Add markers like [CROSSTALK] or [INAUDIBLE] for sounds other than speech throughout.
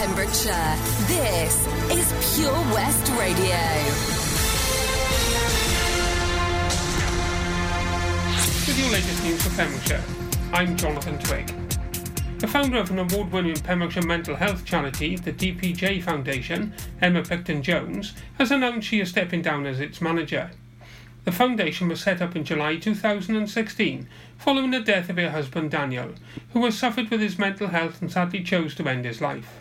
Pembrokeshire, this is Pure West Radio. With your latest news for Pembrokeshire, I'm Jonathan Twig. The founder of an award winning Pembrokeshire mental health charity, the DPJ Foundation, Emma Picton Jones, has announced she is stepping down as its manager. The foundation was set up in July 2016 following the death of her husband Daniel, who has suffered with his mental health and sadly chose to end his life.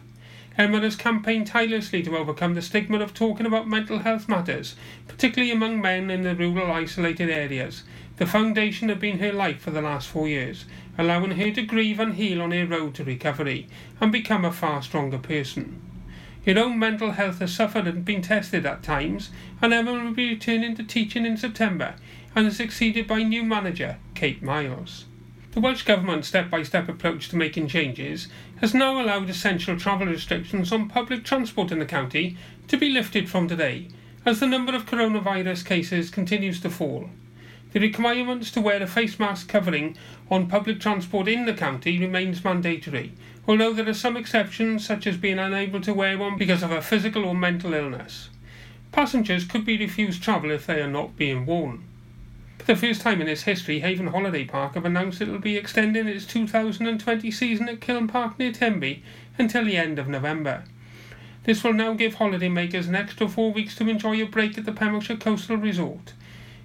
Emma has campaigned tirelessly to overcome the stigma of talking about mental health matters, particularly among men in the rural isolated areas. The foundation have been her life for the last four years, allowing her to grieve and heal on her road to recovery and become a far stronger person. Her own mental health has suffered and been tested at times, and Emma will be returning to teaching in September and is succeeded by new manager Kate Miles. The Welsh Government's step by step approach to making changes has now allowed essential travel restrictions on public transport in the county to be lifted from today, as the number of coronavirus cases continues to fall. The requirements to wear a face mask covering on public transport in the county remains mandatory, although there are some exceptions, such as being unable to wear one because of a physical or mental illness. Passengers could be refused travel if they are not being worn. The first time in its history, Haven Holiday Park have announced it will be extending its 2020 season at Kiln Park near Tenby until the end of November. This will now give holidaymakers an extra four weeks to enjoy a break at the Pembrokeshire Coastal Resort.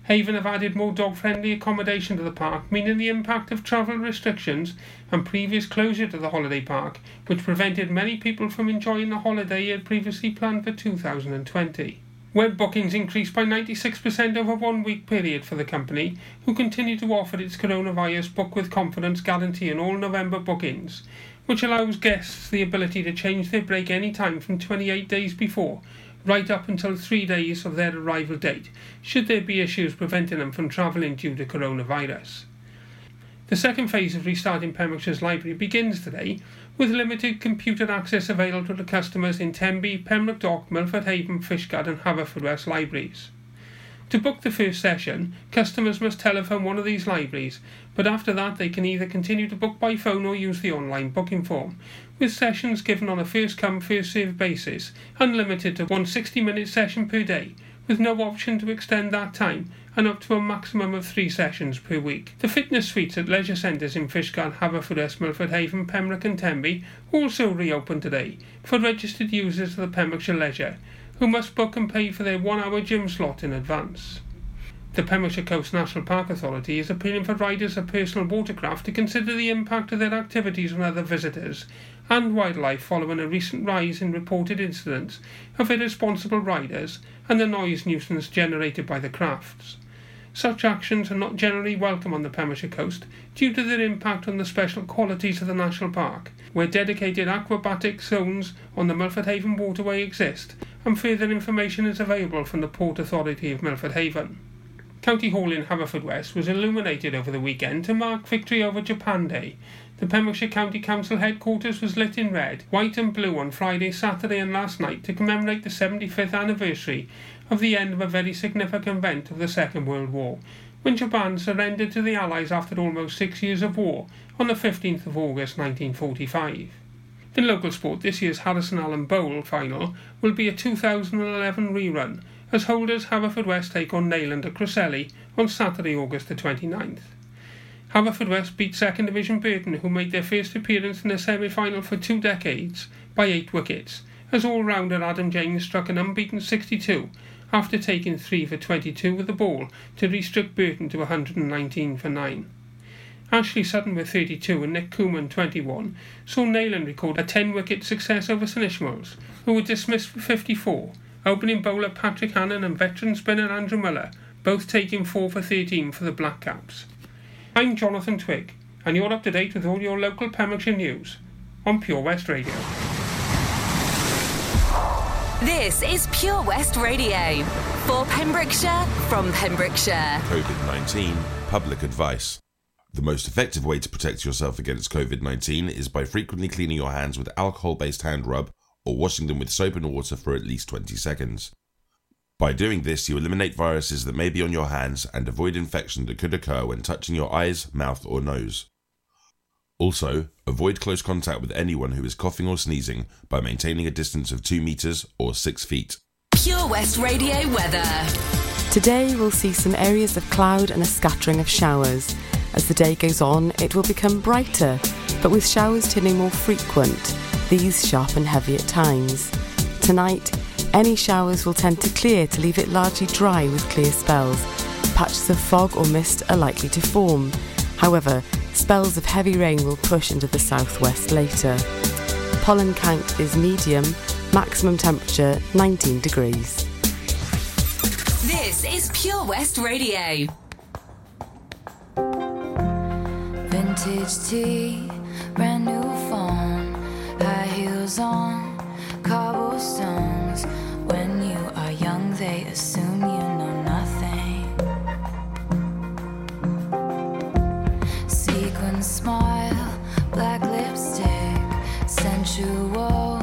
Haven have added more dog friendly accommodation to the park, meaning the impact of travel restrictions and previous closure to the holiday park, which prevented many people from enjoying the holiday had previously planned for 2020. Web bookings increased by 96% over one week period for the company, who continue to offer its coronavirus book with confidence guarantee on all November bookings, which allows guests the ability to change their break any time from 28 days before, right up until three days of their arrival date, should there be issues preventing them from travelling due to coronavirus. The second phase of restarting Pembrokeshire's library begins today, with limited computer access available to the customers in Tenby, Pembroke Dock, Milford Haven, Fishguard and Haverfordwest libraries. To book the first session, customers must telephone one of these libraries, but after that they can either continue to book by phone or use the online booking form, with sessions given on a first come first served basis, unlimited to one 60 minute session per day, with no option to extend that time and up to a maximum of three sessions per week. The fitness suites at leisure centres in Fishguard, Haverfordwest, Milford Haven, Pembroke and Tenby also reopened today for registered users of the Pembrokeshire Leisure, who must book and pay for their one hour gym slot in advance. The Pembrokeshire Coast National Park Authority is appealing for riders of personal watercraft to consider the impact of their activities on other visitors and wildlife following a recent rise in reported incidents of irresponsible riders and the noise nuisance generated by the crafts. Such actions are not generally welcome on the Pembrokeshire coast due to their impact on the special qualities of the national park, where dedicated aquabatic zones on the Milford Haven waterway exist, and further information is available from the Port Authority of Milford Haven. County Hall in Haverfordwest was illuminated over the weekend to mark victory over Japan Day. The Pembrokeshire County Council headquarters was lit in red, white and blue on Friday, Saturday and last night to commemorate the 75th anniversary of the end of a very significant event of the Second World War, when Japan surrendered to the Allies after almost six years of war on the 15th of August 1945. In local sport, this year's Harrison Allen Bowl final will be a 2011 rerun, as holders Haverfordwest take on Neyland at Cresselly on Saturday, August the 29th. Haverfordwest beat Second Division Burton, who made their first appearance in the semi-final for two decades, by eight wickets, as all-rounder Adam James struck an unbeaten 62 after taking 3 for 22 with the ball to restrict Burton to 119 for 9. Ashley Sutton with 32 and Nick Cooman 21 saw Neyland record a 10 wicket success over St Ishmaels, who were dismissed for 54. Opening bowler Patrick Hannon and veteran spinner Andrew Miller both taking 4 for 13 for the Black Caps. I'm Jonathan Twig, and you're up to date with all your local Pembrokeshire news on Pure West Radio. This is Pure West Radio for Pembrokeshire from Pembrokeshire. COVID 19 public advice. The most effective way to protect yourself against COVID 19 is by frequently cleaning your hands with alcohol based hand rub or washing them with soap and water for at least 20 seconds. By doing this, you eliminate viruses that may be on your hands and avoid infection that could occur when touching your eyes, mouth, or nose. Also, avoid close contact with anyone who is coughing or sneezing by maintaining a distance of 2 metres or 6 feet. Pure West Radio weather. Today we'll see some areas of cloud and a scattering of showers. As the day goes on, it will become brighter, but with showers turning more frequent, these sharp and heavy at times. Tonight, any showers will tend to clear to leave it largely dry with clear spells. Patches of fog or mist are likely to form. However, spells of heavy rain will push into the southwest later. Pollen count is medium, maximum temperature 19 degrees. This is Pure West Radio. Vintage tea, brand new phone, high heels on, cobblestones. When you are young, they assume smile, black lipstick, sensual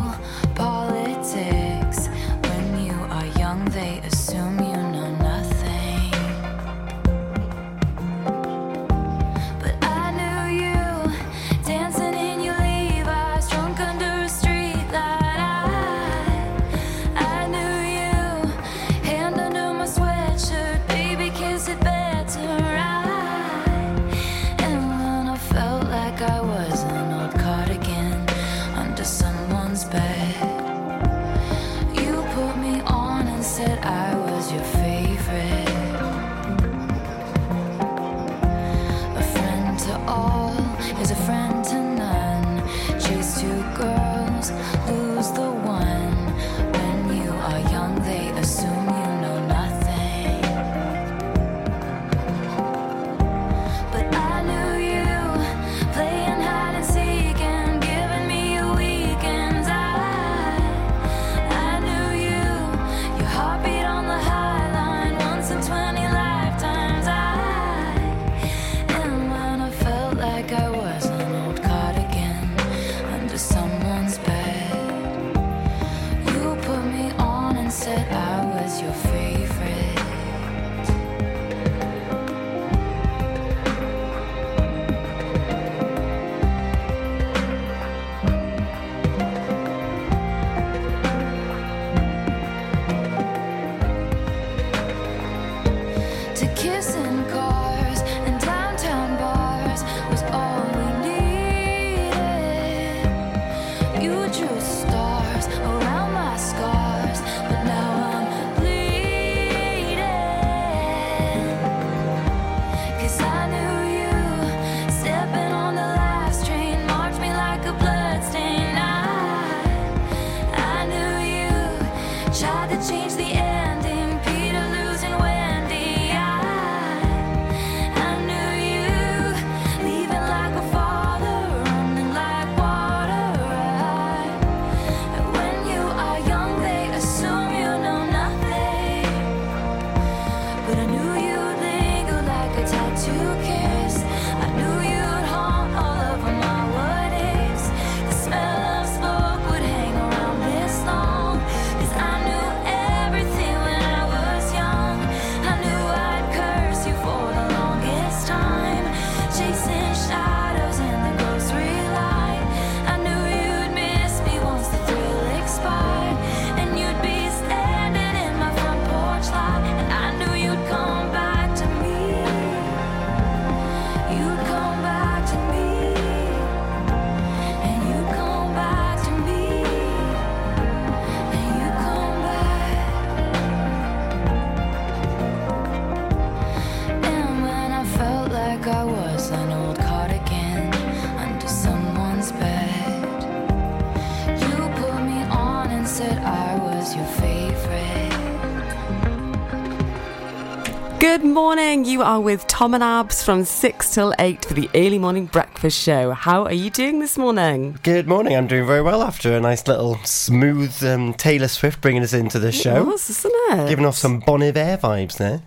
morning. You are with Tom and Abs from 6 till 8 for the early morning breakfast show. How are you doing this morning? Good morning. I'm doing very well after a nice little smooth um, Taylor Swift bringing us into the It show. was, isn't it? Giving off some Bon Iver vibes there.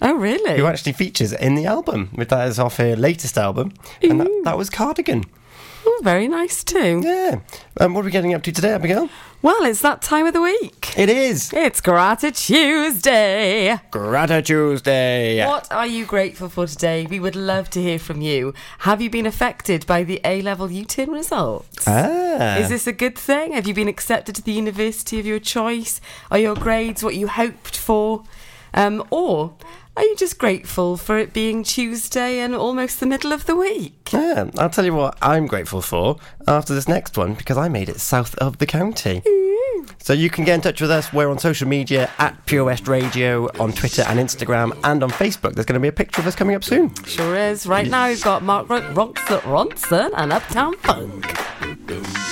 Oh, really? Who actually features in the album. With that is off her latest album. And that, that was Cardigan. Very nice too. Yeah. Um, what are we getting up to today, Abigail? Well, it's that time of the week. It is It's Grata Tuesday. Grata Tuesday. What are you grateful for today? We would love to hear from you. Have you been affected by the A level U turn results? Ah. Is this a good thing? Have you been accepted to the university of your choice? Are your grades what you hoped for? Um, or are you just grateful for it being Tuesday and almost the middle of the week? Yeah, I'll tell you what I'm grateful for after this next one because I made it south of the county. So you can get in touch with us. We're on social media at Pure West Radio on Twitter and Instagram and on Facebook. There's going to be a picture of us coming up soon. Sure is. Right now, we've got Mark Ron- Ronson, Ronson and Uptown Funk.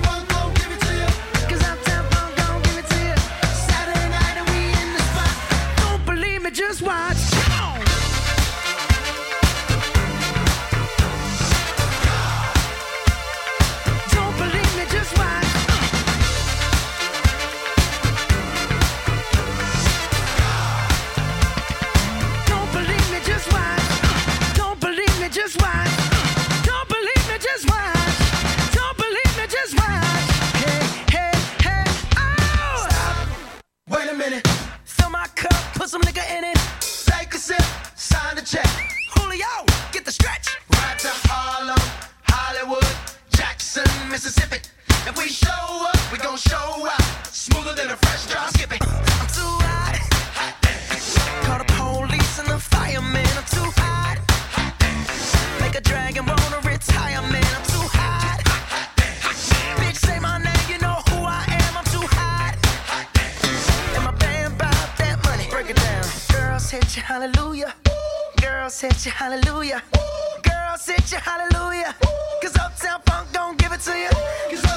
the stretch. Right to Harlem, Hollywood, Jackson, Mississippi. If we show up, we gon' hit you, hallelujah. Girls hit you, hallelujah. Cause Uptown Funk don't give it to you.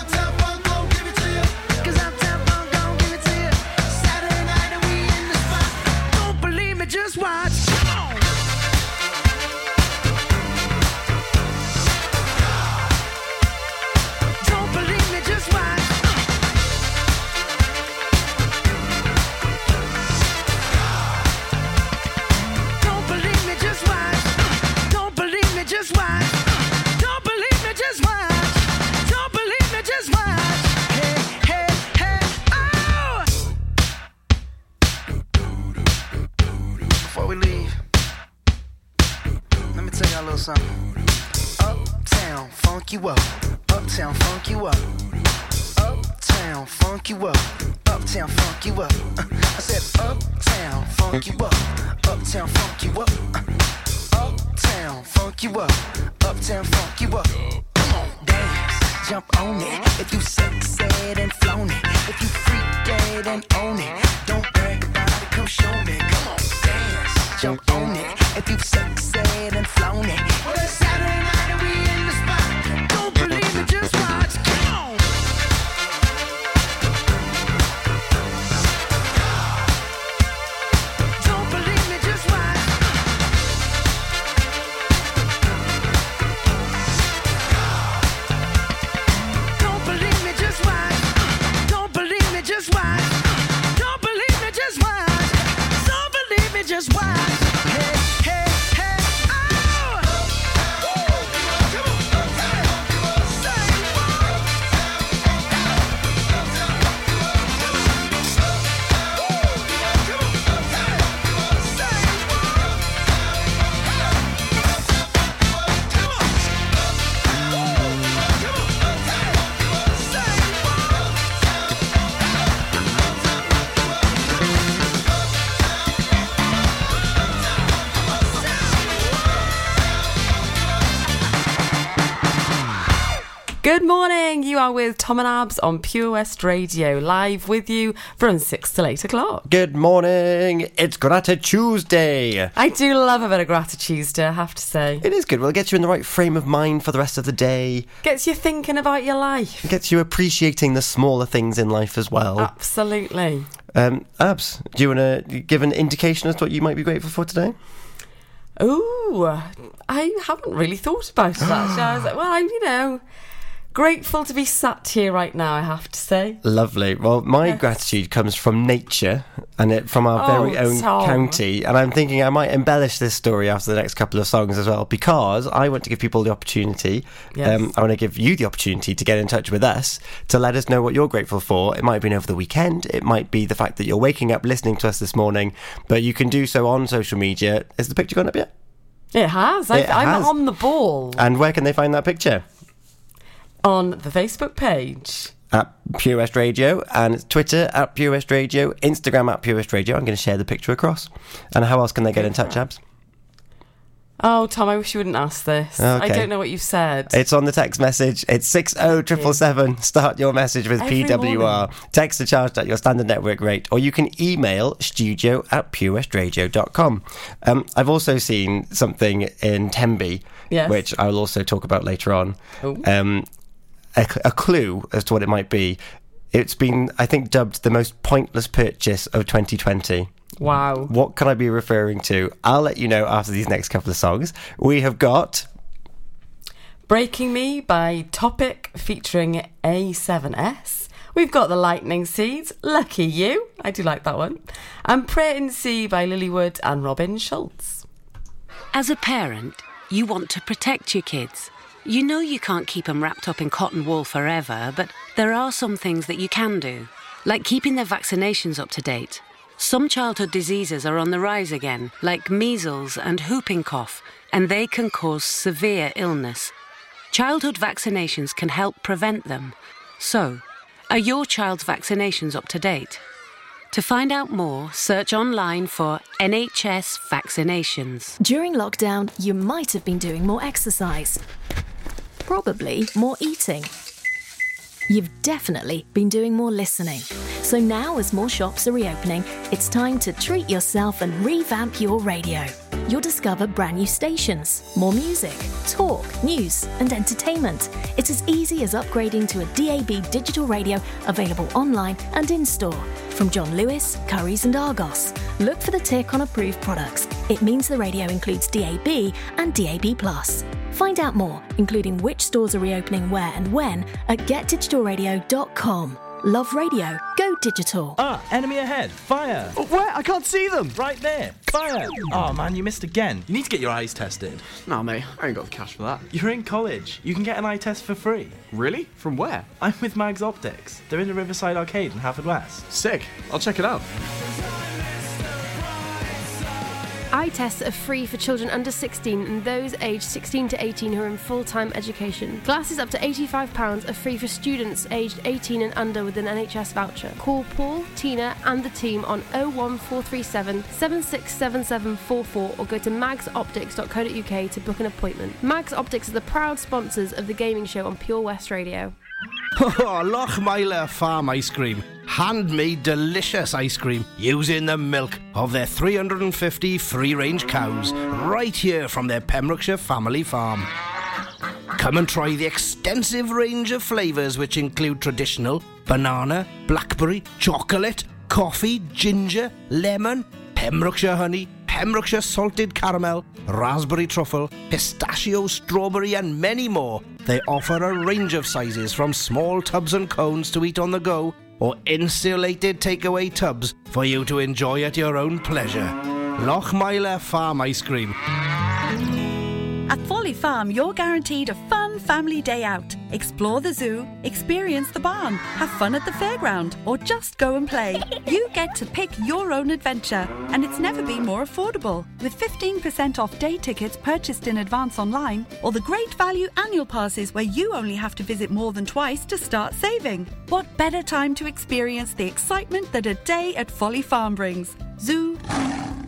Are with Tom and Abs on Pure West Radio, live with you from 6 till 8 o'clock. Good morning. It's Grata Tuesday. I do love a bit of gratitude, I have to say. It is good. Well, it gets you in the right frame of mind for the rest of the day. Gets you thinking about your life. It gets you appreciating the smaller things in life as well. Absolutely. Um, Abs, do you want to give an indication as to what you might be grateful for today? Ooh, I haven't really thought about that. I was like, well, I'm, you know, grateful to be sat here right now, I have to say. Lovely. Well, my Yes. gratitude comes from nature and it from our Oh, very own Tom. county. And I'm thinking I might embellish this story after the next couple of songs as well because I want to give people the opportunity. Yes. Um, I want to give you the opportunity to get in touch with us to let us know what you're grateful for. It might have been over the weekend. It might be the fact that you're waking up listening to us this morning, but you can do so on social media. Is the picture gone up yet? It has. I, It I'm on the ball And where can they find that picture? On the Facebook page. at Pure West Radio and Twitter at Pure West Radio, Instagram at Pure West Radio. I'm going to share the picture across. And how else can they get in touch, Abs? Oh, Tom, I wish you wouldn't ask this. I don't know what you've said. It's on the text message. It's 60777. Start your message with Every PWR. morning. Text to charge at your standard network rate, or you can email studio at purewestradio.com. Um, I've also seen something in Tenby, Yes. which I will also talk about later on. Oh. Um, a, a clue as to what it might be. It's been, I think, dubbed the most pointless purchase of 2020. wow. What can I be referring to? I'll let you know after these next couple of songs. We have got Breaking Me by Topic featuring A7S. We've got The Lightning Seeds, Lucky You, I do like that one, and Prayer in C by Lilly Wood and Robin Schulz. As a parent, you want to protect your kids. You know you can't keep them wrapped up in cotton wool forever, but there are some things that you can do, like keeping their vaccinations up to date. Some childhood diseases are on the rise again, like measles and whooping cough, and they can cause severe illness. Childhood vaccinations can help prevent them. So, are your child's vaccinations up to date? To find out more, search online for NHS vaccinations. During lockdown, you might have been doing more exercise. Probably more eating. You've definitely been doing more listening. So now, as more shops are reopening, it's time to treat yourself and revamp your radio. You'll discover brand new stations, more music, talk, news, and entertainment. It's as easy as upgrading to a DAB digital radio available online and in store. From John Lewis, Curry's, and Argos. Look for the tick on approved products. It means the radio includes DAB and DAB. Find out more, including which stores are reopening where and when, at getdigitalradio.com. Love radio, digital. Ah, enemy ahead. Fire. Where? I can't see them. Right there. Fire. Oh man, you missed again. You need to get your eyes tested. Nah, mate, I ain't got the cash for that. You're in college. You can get an eye test for free. Really? From where? I'm with Mags Optics. They're in the Riverside Arcade in Haverfordwest. Sick. I'll check it out. Eye tests are free for children under 16 and those aged 16 to 18 who are in full time education. Glasses up to £85 are free for students aged 18 and under with an NHS voucher. Call Paul, Tina, and the team on 01437 767744 or go to magsoptics.co.uk to book an appointment. Mags Optics are the proud sponsors of the gaming show on Pure West Radio. [LAUGHS] Oh, Lochmeyler Farm Ice Cream. Handmade delicious ice cream using the milk of their 350 free range cows right here from their Pembrokeshire family farm. Come and try the extensive range of flavours which include traditional banana, blackberry, chocolate, coffee, ginger, lemon, Pembrokeshire honey, Pembrokeshire salted caramel, raspberry truffle, pistachio, strawberry, and many more. They offer a range of sizes from small tubs and cones to eat on the go or insulated takeaway tubs for you to enjoy at your own pleasure. Lochmeyler Farm Ice Cream. At Folly Farm, you're guaranteed a fun family day out. Explore the zoo, experience the barn, have fun at the fairground, or just go and play. You get to pick your own adventure, and it's never been more affordable. With 15% off day tickets purchased in advance online, or the great value annual passes where you only have to visit more than twice to start saving. What better time to experience the excitement that a day at Folly Farm brings? Zoo,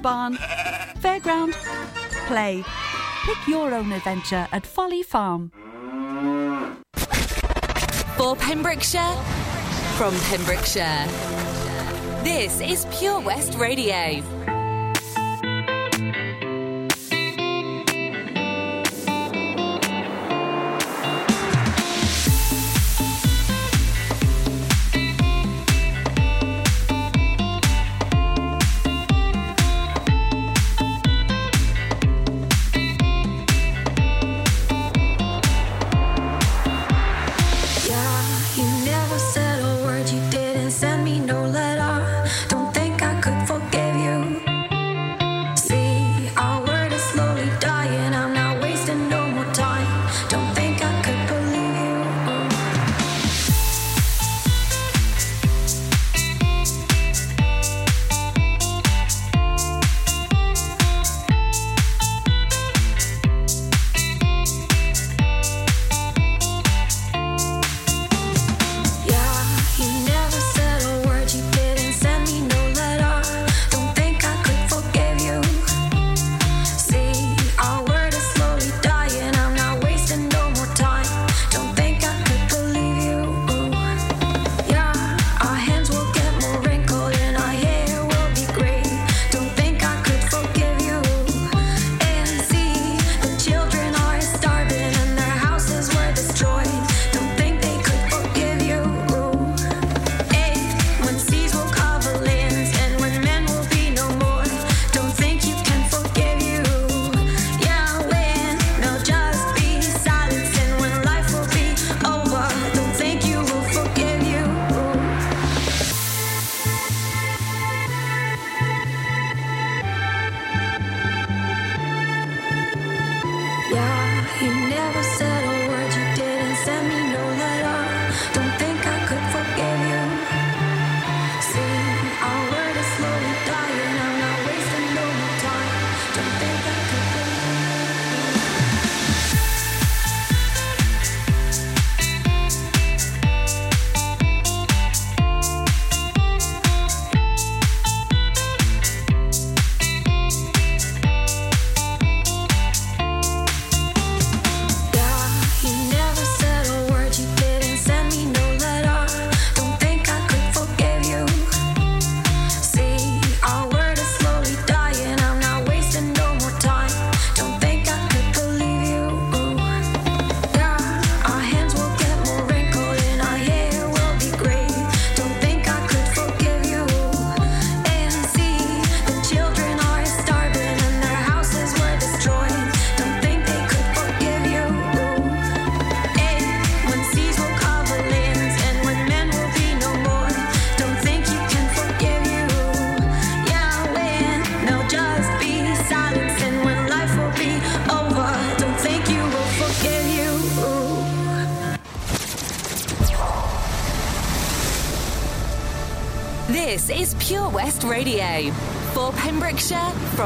barn, fairground, play. Pick your own adventure at Folly Farm. For Pembrokeshire, from Pembrokeshire, this is Pure West Radio.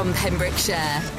from Pembrokeshire.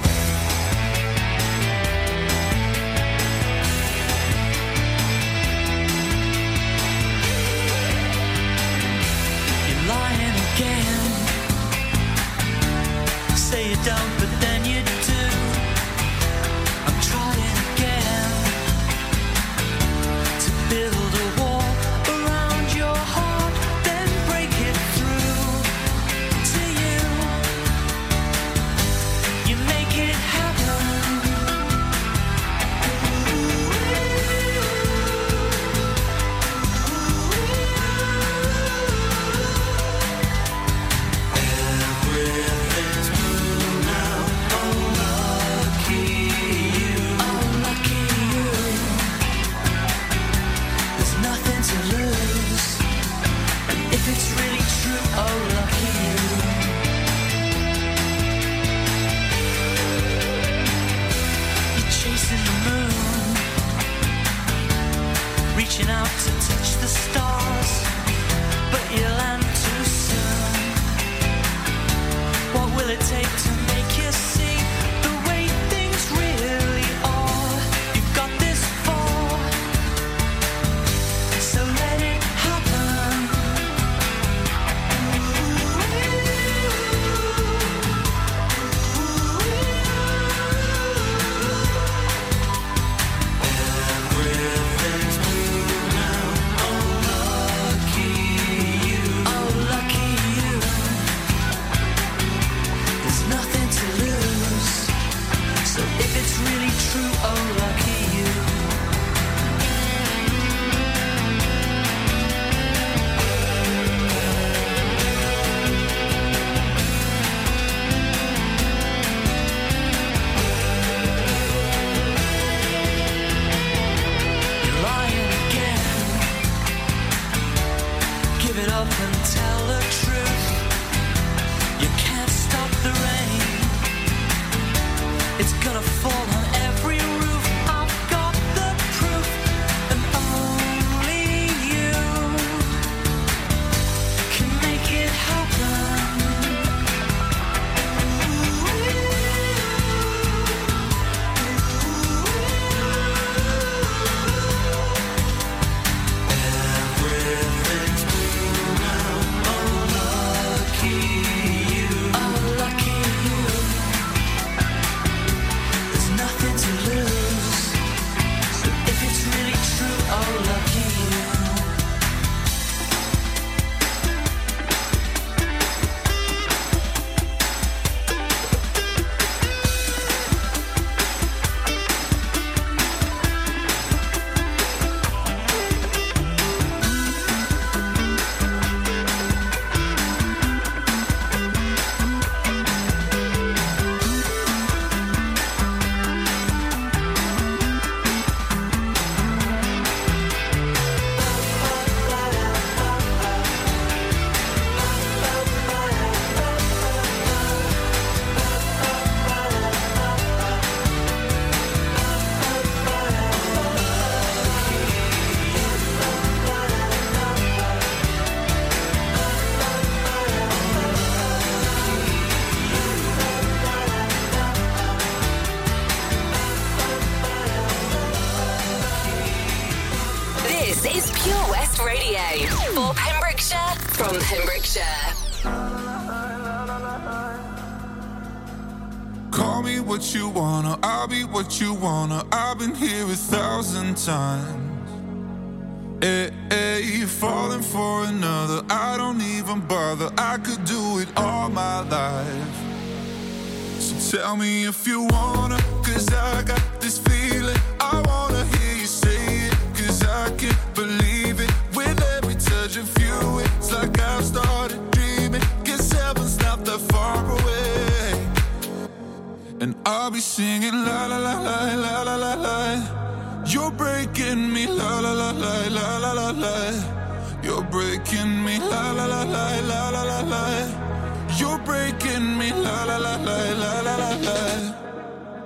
Pembrokeshire. Call me what you wanna, I'll be what you wanna. I've been here a thousand times. Eh, eh, hey, hey, falling for another, I don't even bother. I could do it all my life. So tell me if you wanna, cause I got this feeling. I wanna like I've started dreaming. Heaven's not that far away. And I'll be singing la la la la la la la. You're breaking me la la la la la la la. You're breaking me la la la la la la la. You're breaking me la la la la la la la la.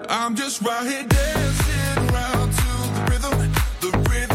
I'm just right here dancing around to the rhythm, the rhythm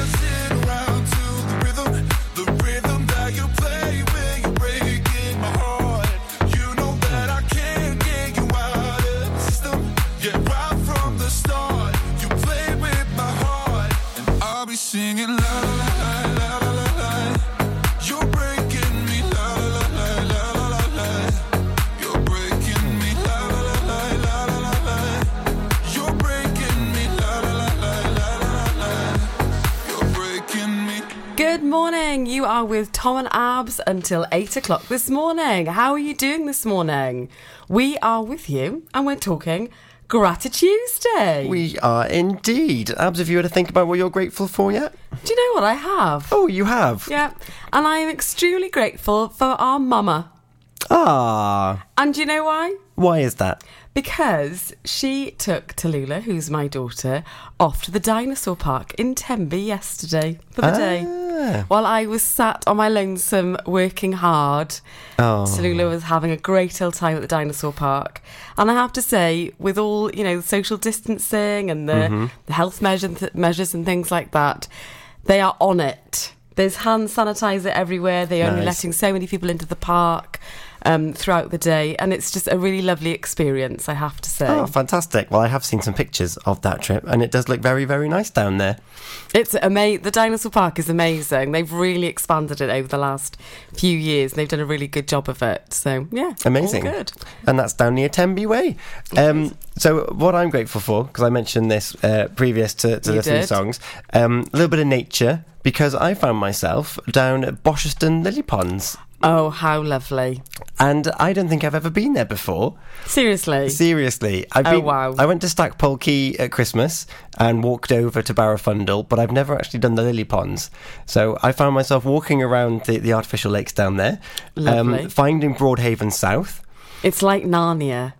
Morning. You are with Tom and Abs until 8 o'clock this morning. How are you doing this morning? We are with you and we're talking Gratitude Tuesday. We are indeed. Abs, have you had to think about what you're grateful for yet? Do you know what I have? Oh, you have? Yeah. And I am extremely grateful for our mama. Ah. And do you know why? Why is that? Because she took Tallulah, who's my daughter, off to the dinosaur park in Tenby yesterday for the day. While I was sat on my lonesome working hard. Oh. Tallulah was having a great old time at the dinosaur park. And I have to say, with all, you know, the social distancing and the, Mhm. the health measure, measures and things like that, they are on it. There's hand sanitizer everywhere. They're only letting so many people into the park um, throughout the day. And it's just a really lovely experience, I have to say. Oh, fantastic. Well, I have seen some pictures of that trip and it does look very, very nice down there. It's amazing. The dinosaur park is amazing. They've really expanded it over the last few years. And they've done a really good job of it. So yeah, Amazing. good. And that's down near Tenby Way. Um, so, what I'm grateful for, because I mentioned this uh, previous to, to You listening songs, um, a little bit of nature, because I found myself down at Bosherston Lily Ponds. Oh, how lovely! And I don't think I've ever been there before. Seriously? Seriously. I've Oh, been, wow. I went to Stackpole Quay at Christmas and walked over to Barafundle, but I've never actually done the lily ponds. So I found myself walking around the, the artificial lakes down there, um, Lovely. finding Broadhaven South. It's like Narnia.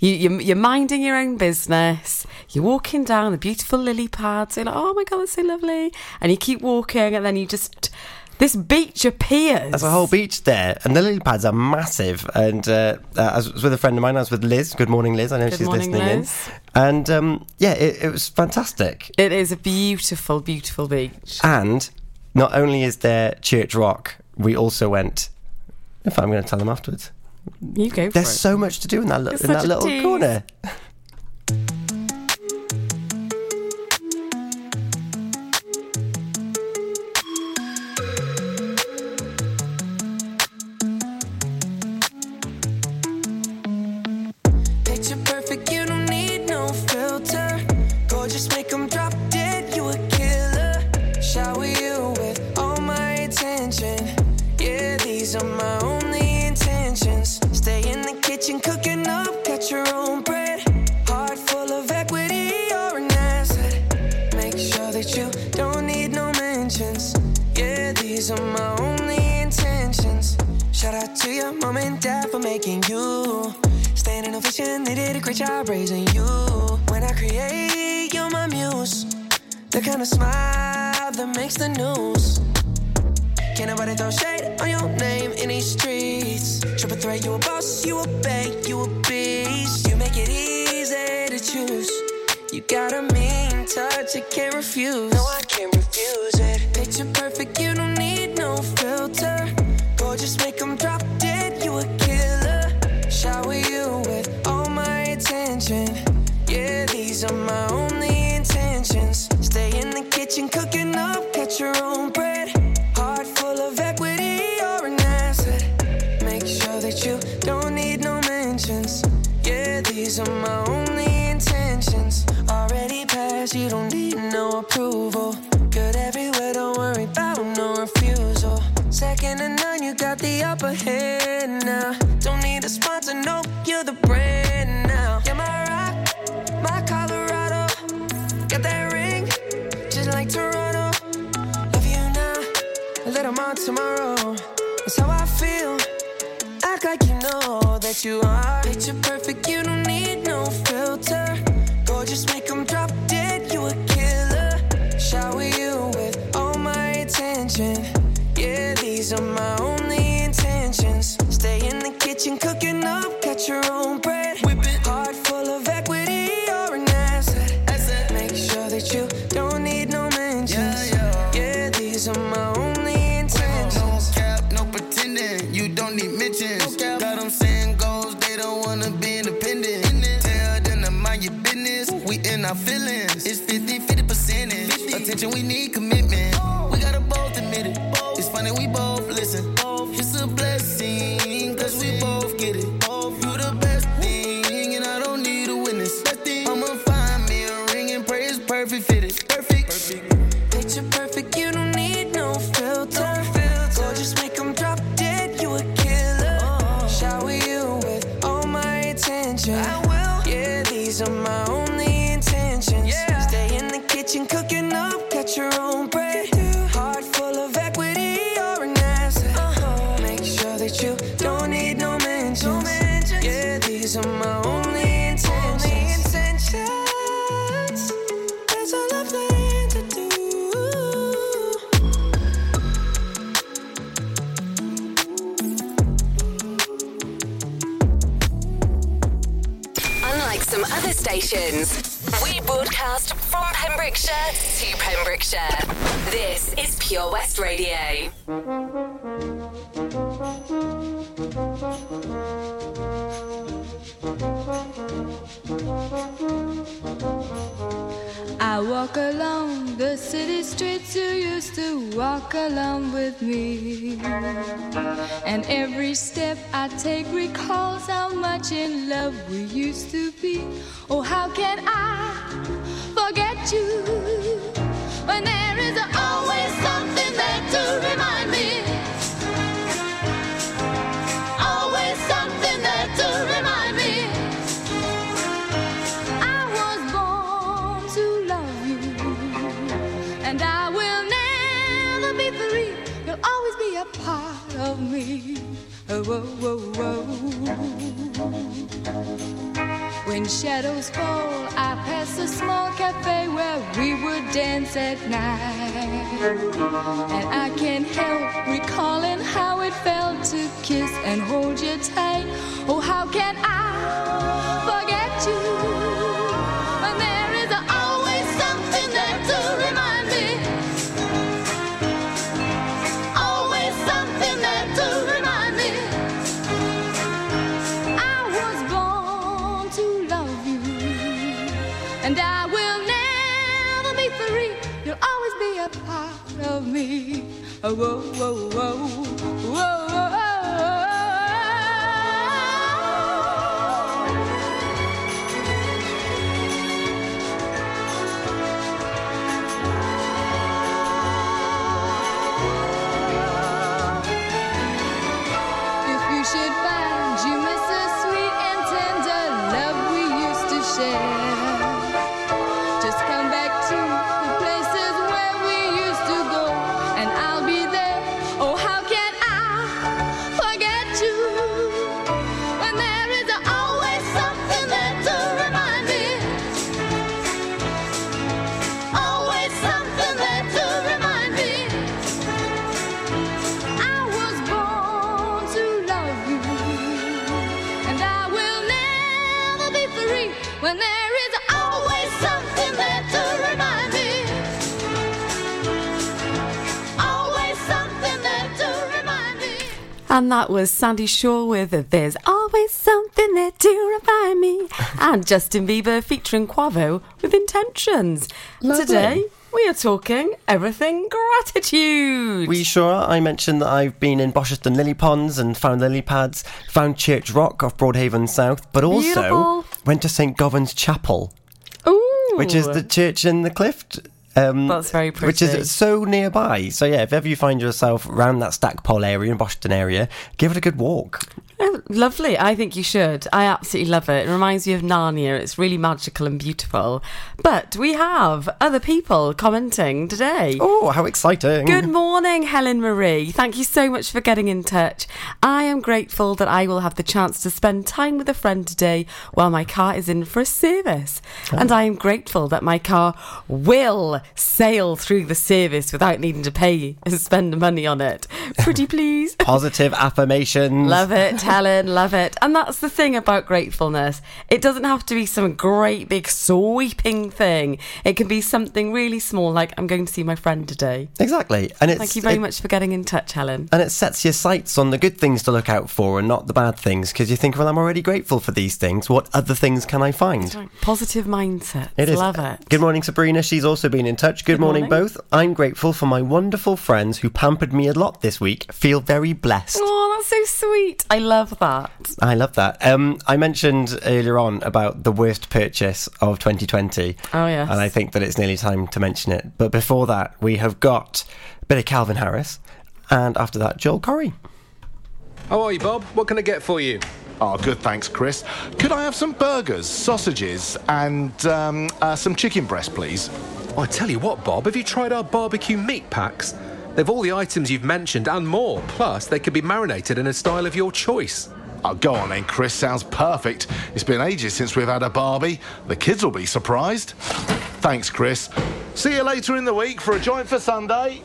You, you, you're minding your own business. You're walking down the beautiful lily pads. You're like, oh my god, that's so lovely. And you keep walking, and then you just this beach appears. There's a whole beach there, and the lily pads are massive. And uh, uh, I was with a friend of mine. I was with Liz. Good morning, Liz. I know Good she's morning, listening Liz. in. And um, yeah, it, it was fantastic. It is a beautiful, beautiful beach. And not only is there Church Rock, we also went. If I'm going to tell them afterwards. You go. There's so much to do in that, li- in that little tease. corner. Gorgeous, make them drop dead, you a killer. Shower you with all my attention. Yeah, these are my only intentions. Stay in the kitchen, cooking up, cut your own bread. Heart full of equity, you're an asset. Make sure that you don't need no mentions. Yeah, these are my only intentions. Shout out to your mom and dad for making you. Standing ovation, they did a great job raising you. The kind of smile that makes the news. Can't nobody throw shade on your name in these streets. Triple threat, you a boss, you a bank, you a beast. You make it easy to choose. You got a mean touch, I can't refuse. No, I can't refuse it. Picture perfect, you don't need no filter. Gorgeous, make them drop dead, got the upper hand now. Don't need a sponsor, no, you're the brand now. You're my rock, my Colorado. Got that ring, just like Toronto. Love you now, a little more tomorrow. That's how I feel. Act like you know that you are. Picture perfect, you don't need no filter. Gorgeous, make them drop dead, you a killer. Shower you with all my attention. Yeah, these are my only kitchen, cooking up, cut your own bread. Heart full of equity, you're an asset. Make sure that you don't need no mentions. Yeah, these are my only intentions. No cap, no pretending. You don't need mentions. No Got them saying goals, they don't wanna be independent. Tell them to mind your business. We in our feelings. It's 50 50 percentage. Attention, we need Pass a small cafe where we would dance at night. And I can't help recalling how it felt to kiss and hold you tight. Oh, how can I forget you? Me. Oh, whoa, whoa, whoa, whoa. And that was Sandie Shaw with There's Always Something There to Remind Me. [LAUGHS] and Justin Bieber featuring Quavo with Intentions. Lovely. Today, we are talking everything gratitude. We sure are. I mentioned that I've been in Bosherston Lily Ponds and found lily pads, found Church Rock off Broadhaven South, but also Beautiful. went to St Govan's Chapel, Ooh. which is the church in the clift. Um, That's very pretty. Which is so nearby. So yeah, if ever you find yourself around that Stackpole area in Bosherston area, give it a good walk. Oh, lovely. I think you should. I absolutely love it. It reminds me of Narnia. It's really magical and beautiful. But we have other people commenting today. Oh, how exciting! Good morning, Helen Marie. Thank you so much for getting in touch. I am grateful that I will have the chance to spend time with a friend today while my car is in for a service. Oh. And I am grateful that my car will sail through the service without needing to pay and spend money on it. Pretty [LAUGHS] please. Positive affirmations. Love it, Helen, love it. And that's the thing about gratefulness. It doesn't have to be some great big sweeping thing. It can be something really small, like I'm going to see my friend today. Exactly, and it's Thank you very it- much for getting in touch, Helen. And it sets your sights on the good things to look out for and not the bad things because you think, well, I'm already grateful for these things. What other things can I find? Positive mindset. It is. Love it. Good morning, Sabrina. She's also been in touch. Good, Good morning, morning. both. I'm grateful for my wonderful friends who pampered me a lot this week. Feel very blessed. Oh, that's so sweet. I love that. I love that. Um, I mentioned earlier on about the worst purchase of 2020. Oh, yes. And I think that it's nearly time to mention it. But before that, we have got a bit of Calvin Harris. And after that, Joel Corry. How are you, Bob? What can I get for you? Oh, good, thanks, Chris. Could I have some burgers, sausages, and um, uh, some chicken breast, please? Oh, I tell you what, Bob, have you tried our barbecue meat packs? They've all the items you've mentioned and more. Plus, they can be marinated in a style of your choice. Oh, go on then, Chris. Sounds perfect. It's been ages since we've had a Barbie. The kids will be surprised. Thanks, Chris. See you later in the week for a joint for Sunday.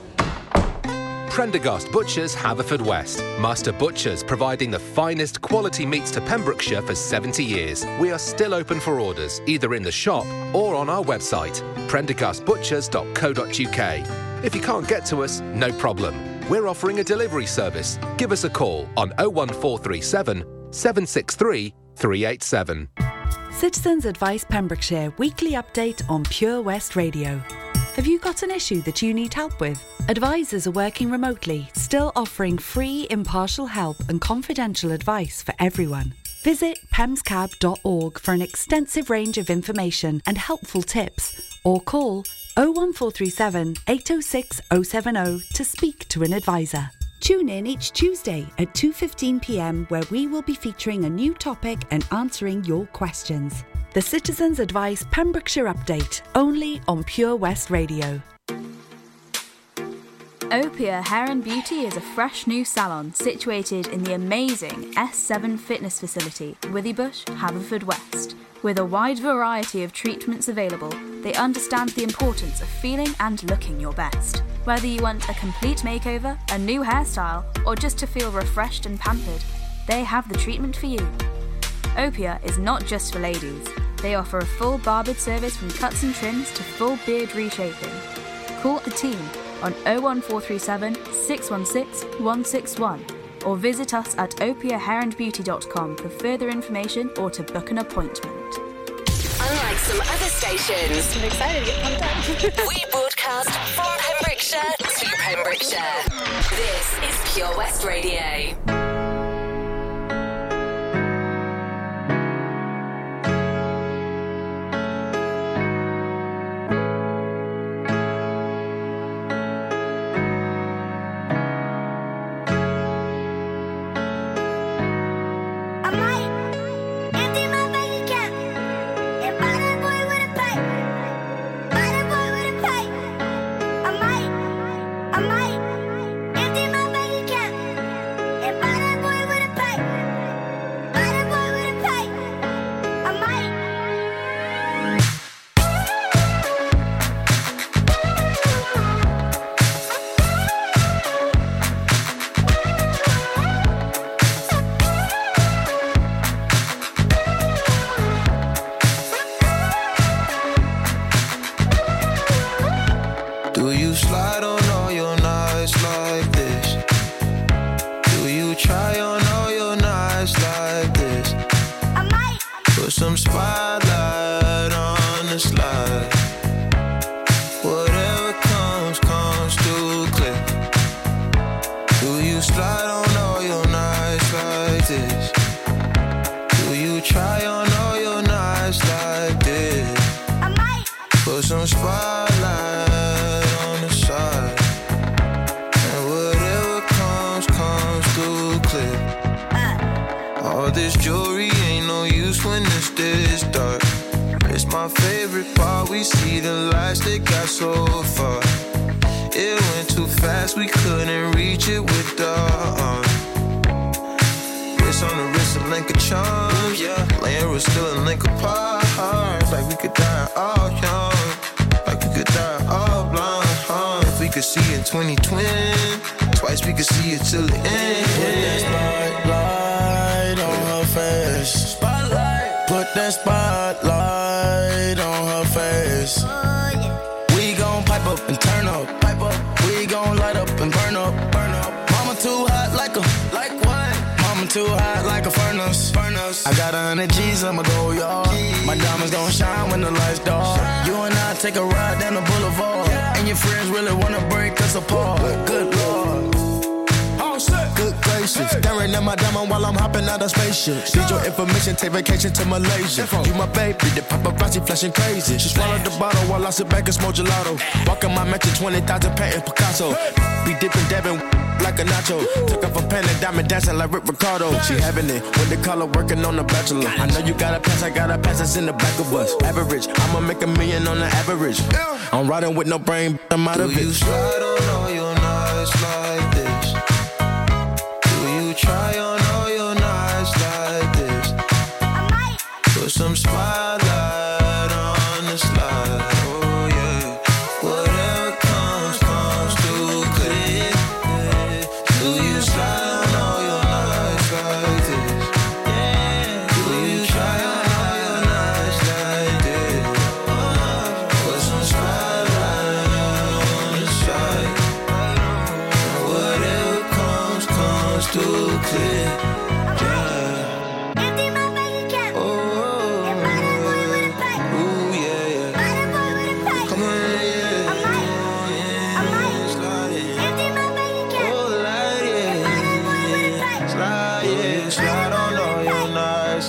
Prendergast Butchers, Haverfordwest. Master Butchers providing the finest quality meats to Pembrokeshire for 70 years. We are still open for orders, either in the shop or on our website, prendergastbutchers.co.uk. If you can't get to us, no problem. We're offering a delivery service. Give us a call on 01437 763 387. Citizens Advice Pembrokeshire weekly update on Pure West Radio. Have you got an issue that you need help with? Advisors are working remotely, still offering free, impartial help and confidential advice for everyone. Visit pemscab.org for an extensive range of information and helpful tips, or call 01437 806 070 to speak to an advisor. Tune in each Tuesday at 2:15 p.m. where we will be featuring a new topic and answering your questions. The Citizens Advice Pembrokeshire Update, only on Pure West Radio. Opia Hair and Beauty is a fresh new salon situated in the amazing S7 Fitness Facility, Withybush, Haverfordwest. With a wide variety of treatments available, they understand the importance of feeling and looking your best. Whether you want a complete makeover, a new hairstyle, or just to feel refreshed and pampered, they have the treatment for you. Opia is not just for ladies. They offer a full barbered service from cuts and trims to full beard reshaping. Call the team on 01437 616 161 or visit us at opiahairandbeauty.com for further information or to book an appointment. Unlike some other stations, I'm excited to get pumped up. we broadcast from Pembrokeshire to Pembrokeshire. This is Pure West Radio. Could see in 2020, twice we could see it till the end. Put that spotlight on her face. Spotlight. Put that spotlight on her face. We gon' pipe up and turn up. Pipe up. We gon' light up and burn up. Burn up. Mama too hot like a like what? Mama too hot like a furnace. Furnace. I got a hundred G's, I'ma go yard. My diamonds gon' shine when the lights dark. You and I take a ride down the boulevard. And your friends really us apart. Good lord. Good gracious, staring at my diamond while I'm hopping out of spaceship. Need your information, take vacation to Malaysia. You my baby, the paparazzi flashing crazy. She swallowed the bottle while I sit back and smoke gelato. Walking my mansion, 20,000 patent Picasso. Be dipping, dabbing [LAUGHS] like a nacho. Took off a pen and diamond dancing like Rick Ricardo. She having it with the color working on the bachelor. I know you got a pass, I got a pass that's in the back of us. Average, I'ma make a million on the average. I'm riding with no brain, I'm out of it. you slide on some spotlight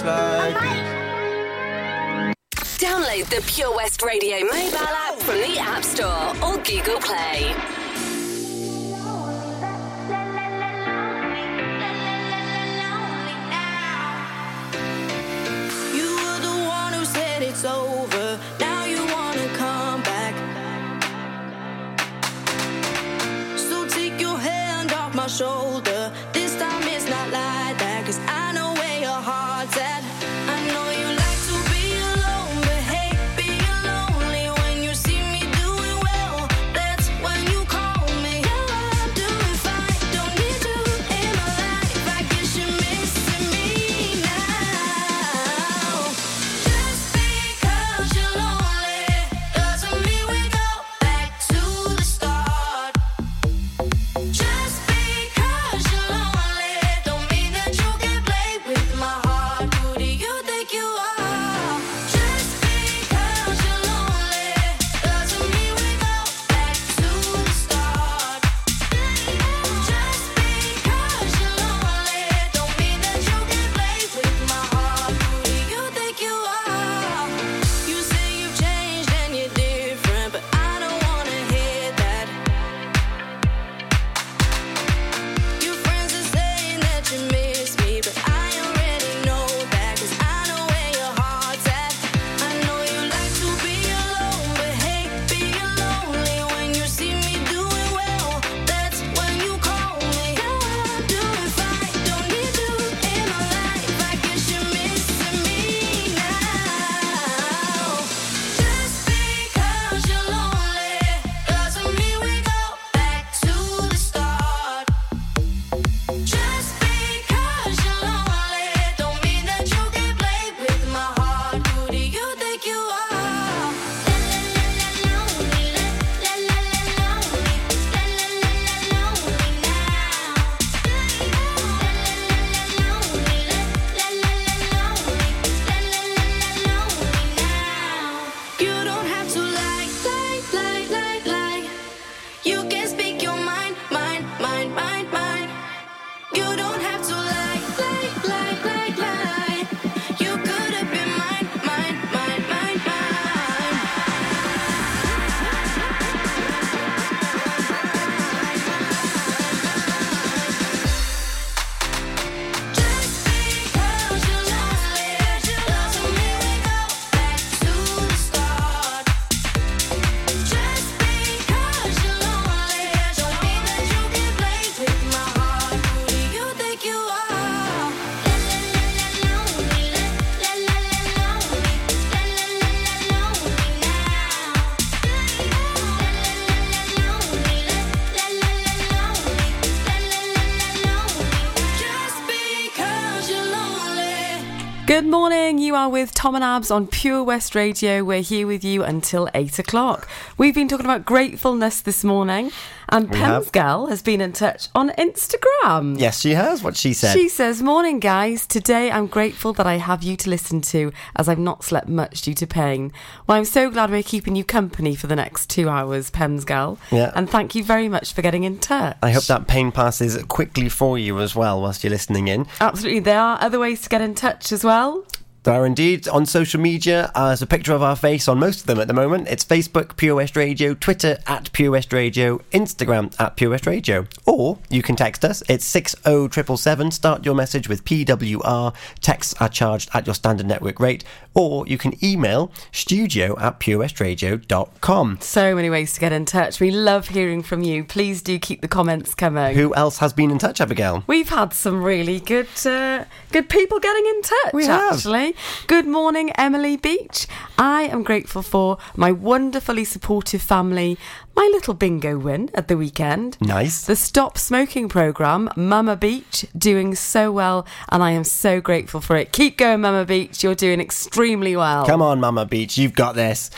like. Download the Pure West Radio mobile app from the App Store or Google Play. You were the one who said it's over. Now you wanna come back. So take your hand off my shoulder. Tom and Abs on Pure West Radio. We're here with you until eight o'clock. We've been talking about gratefulness this morning, and We have. Pem's has been in touch on Instagram. Yes, she has. What she said. She says, Morning, guys. Today I'm grateful that I have you to listen to as I've not slept much due to pain. Well, I'm so glad we're keeping you company for the next two hours, Pem's gal. Yeah. And thank you very much for getting in touch. I hope that pain passes quickly for you as well whilst you're listening in. Absolutely. There are other ways to get in touch as well. There are indeed on social media. Uh, there's a picture of our face on most of them at the moment. It's Facebook, Pure West Radio, Twitter at Pure West Radio, Instagram at Pure West Radio. Or you can text us. It's 60777. Start your message with PWR. Texts are charged at your standard network rate. Or you can email studio at purewestradio.com. So many ways to get in touch. We love hearing from you. Please do keep the comments coming. Who else has been in touch, Abigail? We've had some really good, uh, good people getting in touch. We have. Good morning, Emily Beach. I am grateful for my wonderfully supportive family. My little bingo win at the weekend. Nice. The Stop Smoking programme, Mama Beach, doing so well, and I am so grateful for it. Keep going, Mama Beach. You're doing extremely well. Come on, Mama Beach, you've got this.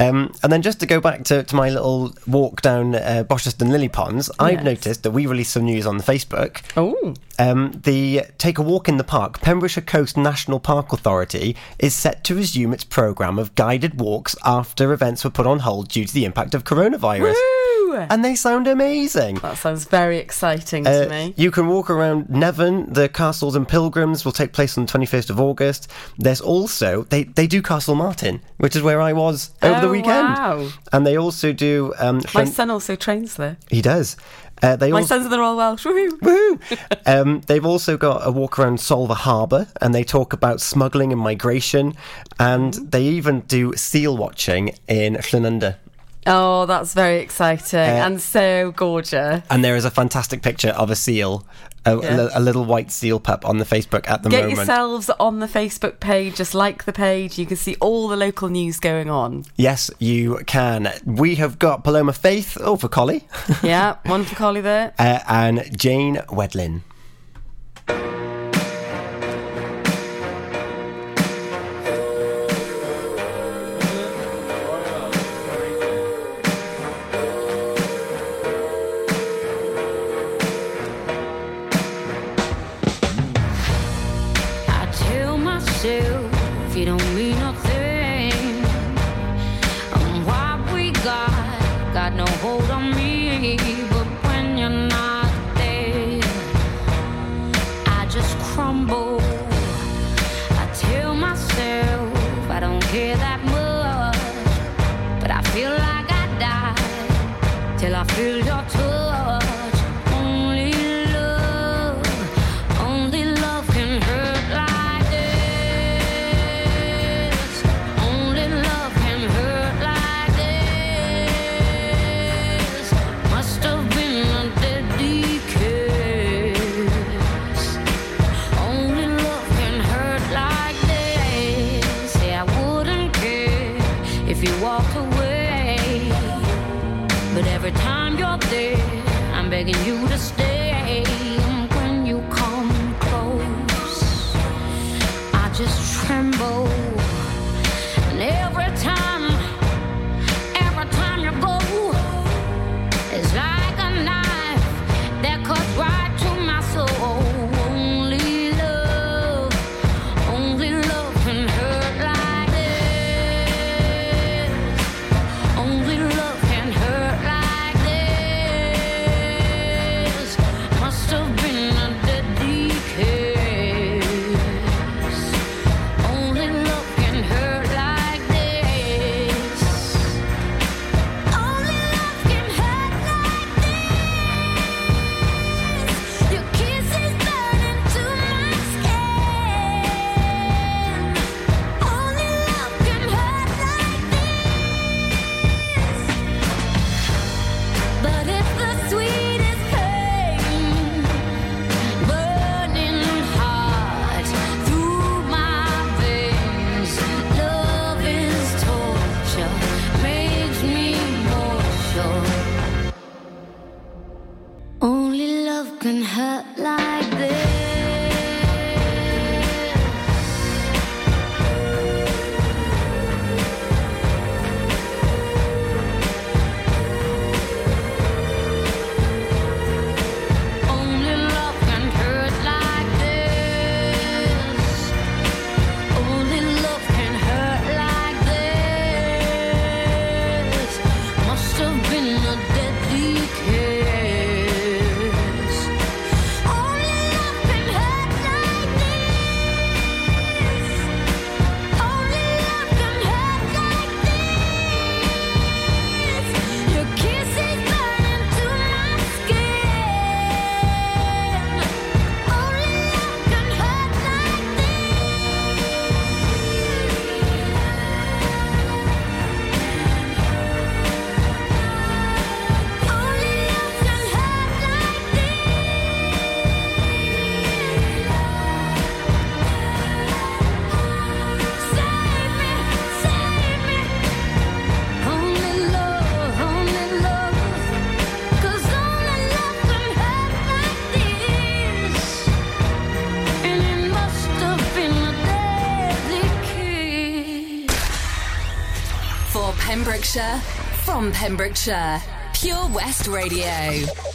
Um, and then just to go back to, to my little walk down uh, Bosherston Lily Ponds, I've noticed that we released some news on the Facebook. Oh. Um, the Take a Walk in the Park, Pembrokeshire Coast National Park Authority is set to resume its programme of guided walks after events were put on hold due to the impact of coronavirus. And they sound amazing. That sounds very exciting Uh, to me. You can walk around Nevern. The Castles and Pilgrims will take place on the 21st of August. There's also, they, they do Castlemartin, which is where I was over the Oh, weekend. wow. And they also do. Um, My son also trains there. he does. Uh, they My also, son's in the Royal Welsh. Woohoo! Woohoo! um, they've also got a walk around Solva Harbour and they talk about smuggling and migration. And they even do seal watching in Llanwnda. Oh, that's very exciting Uh, and so gorgeous. And there is a fantastic picture of a seal, a, a a little white seal pup on the Facebook at the Get moment. Get yourselves on the Facebook page, just like the page. You can see all the local news going on. Yes, you can. We have got Paloma Faith, oh, for Collie, yeah, [LAUGHS] one for Collie there. uh, and Jane Wedlin. Pembrokeshire, from Pembrokeshire, Pure West Radio.